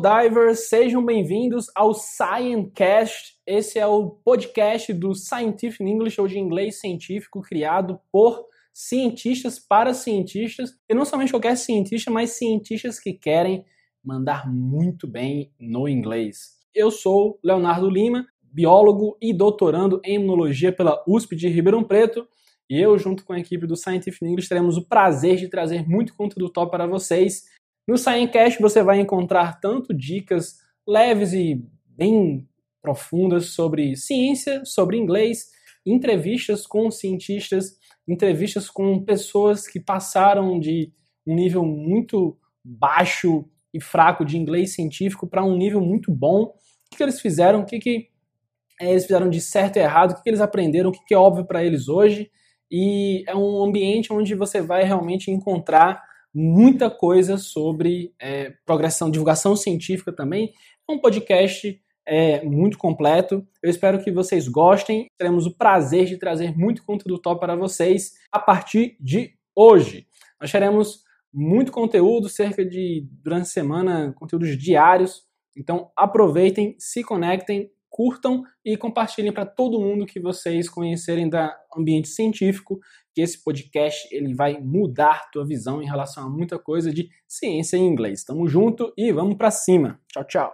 Divers, sejam bem-vindos ao Sciencast. Esse é o podcast do Scientific English, ou de inglês científico, criado por cientistas para cientistas, e não somente qualquer cientista, mas cientistas que querem mandar muito bem no inglês. Eu sou Leonardo Lima, biólogo e doutorando em imunologia pela USP de Ribeirão Preto, e eu, junto com a equipe do Scientific English, teremos o prazer de trazer muito conteúdo top para vocês no Sciencast você vai encontrar tanto dicas leves e bem profundas sobre ciência, sobre inglês, entrevistas com cientistas, entrevistas com pessoas que passaram de um nível muito baixo e fraco de inglês científico para um nível muito bom. O que, eles fizeram? O que, que é, eles fizeram de certo e errado? O que, que eles aprenderam? O que, que é óbvio para eles hoje? E é um ambiente onde você vai realmente encontrar muita coisa sobre é, progressão, divulgação científica também. É um podcast é, muito completo. Eu espero que vocês gostem. Teremos o prazer de trazer muito conteúdo top para vocês a partir de hoje. Nós teremos muito conteúdo, cerca de durante a semana, conteúdos diários. Então aproveitem, se conectem, curtam e compartilhem para todo mundo que vocês conhecerem da ambiente científico, que esse podcast ele vai mudar tua visão em relação a muita coisa de ciência em inglês. Tamo junto e vamos para cima. Tchau, tchau.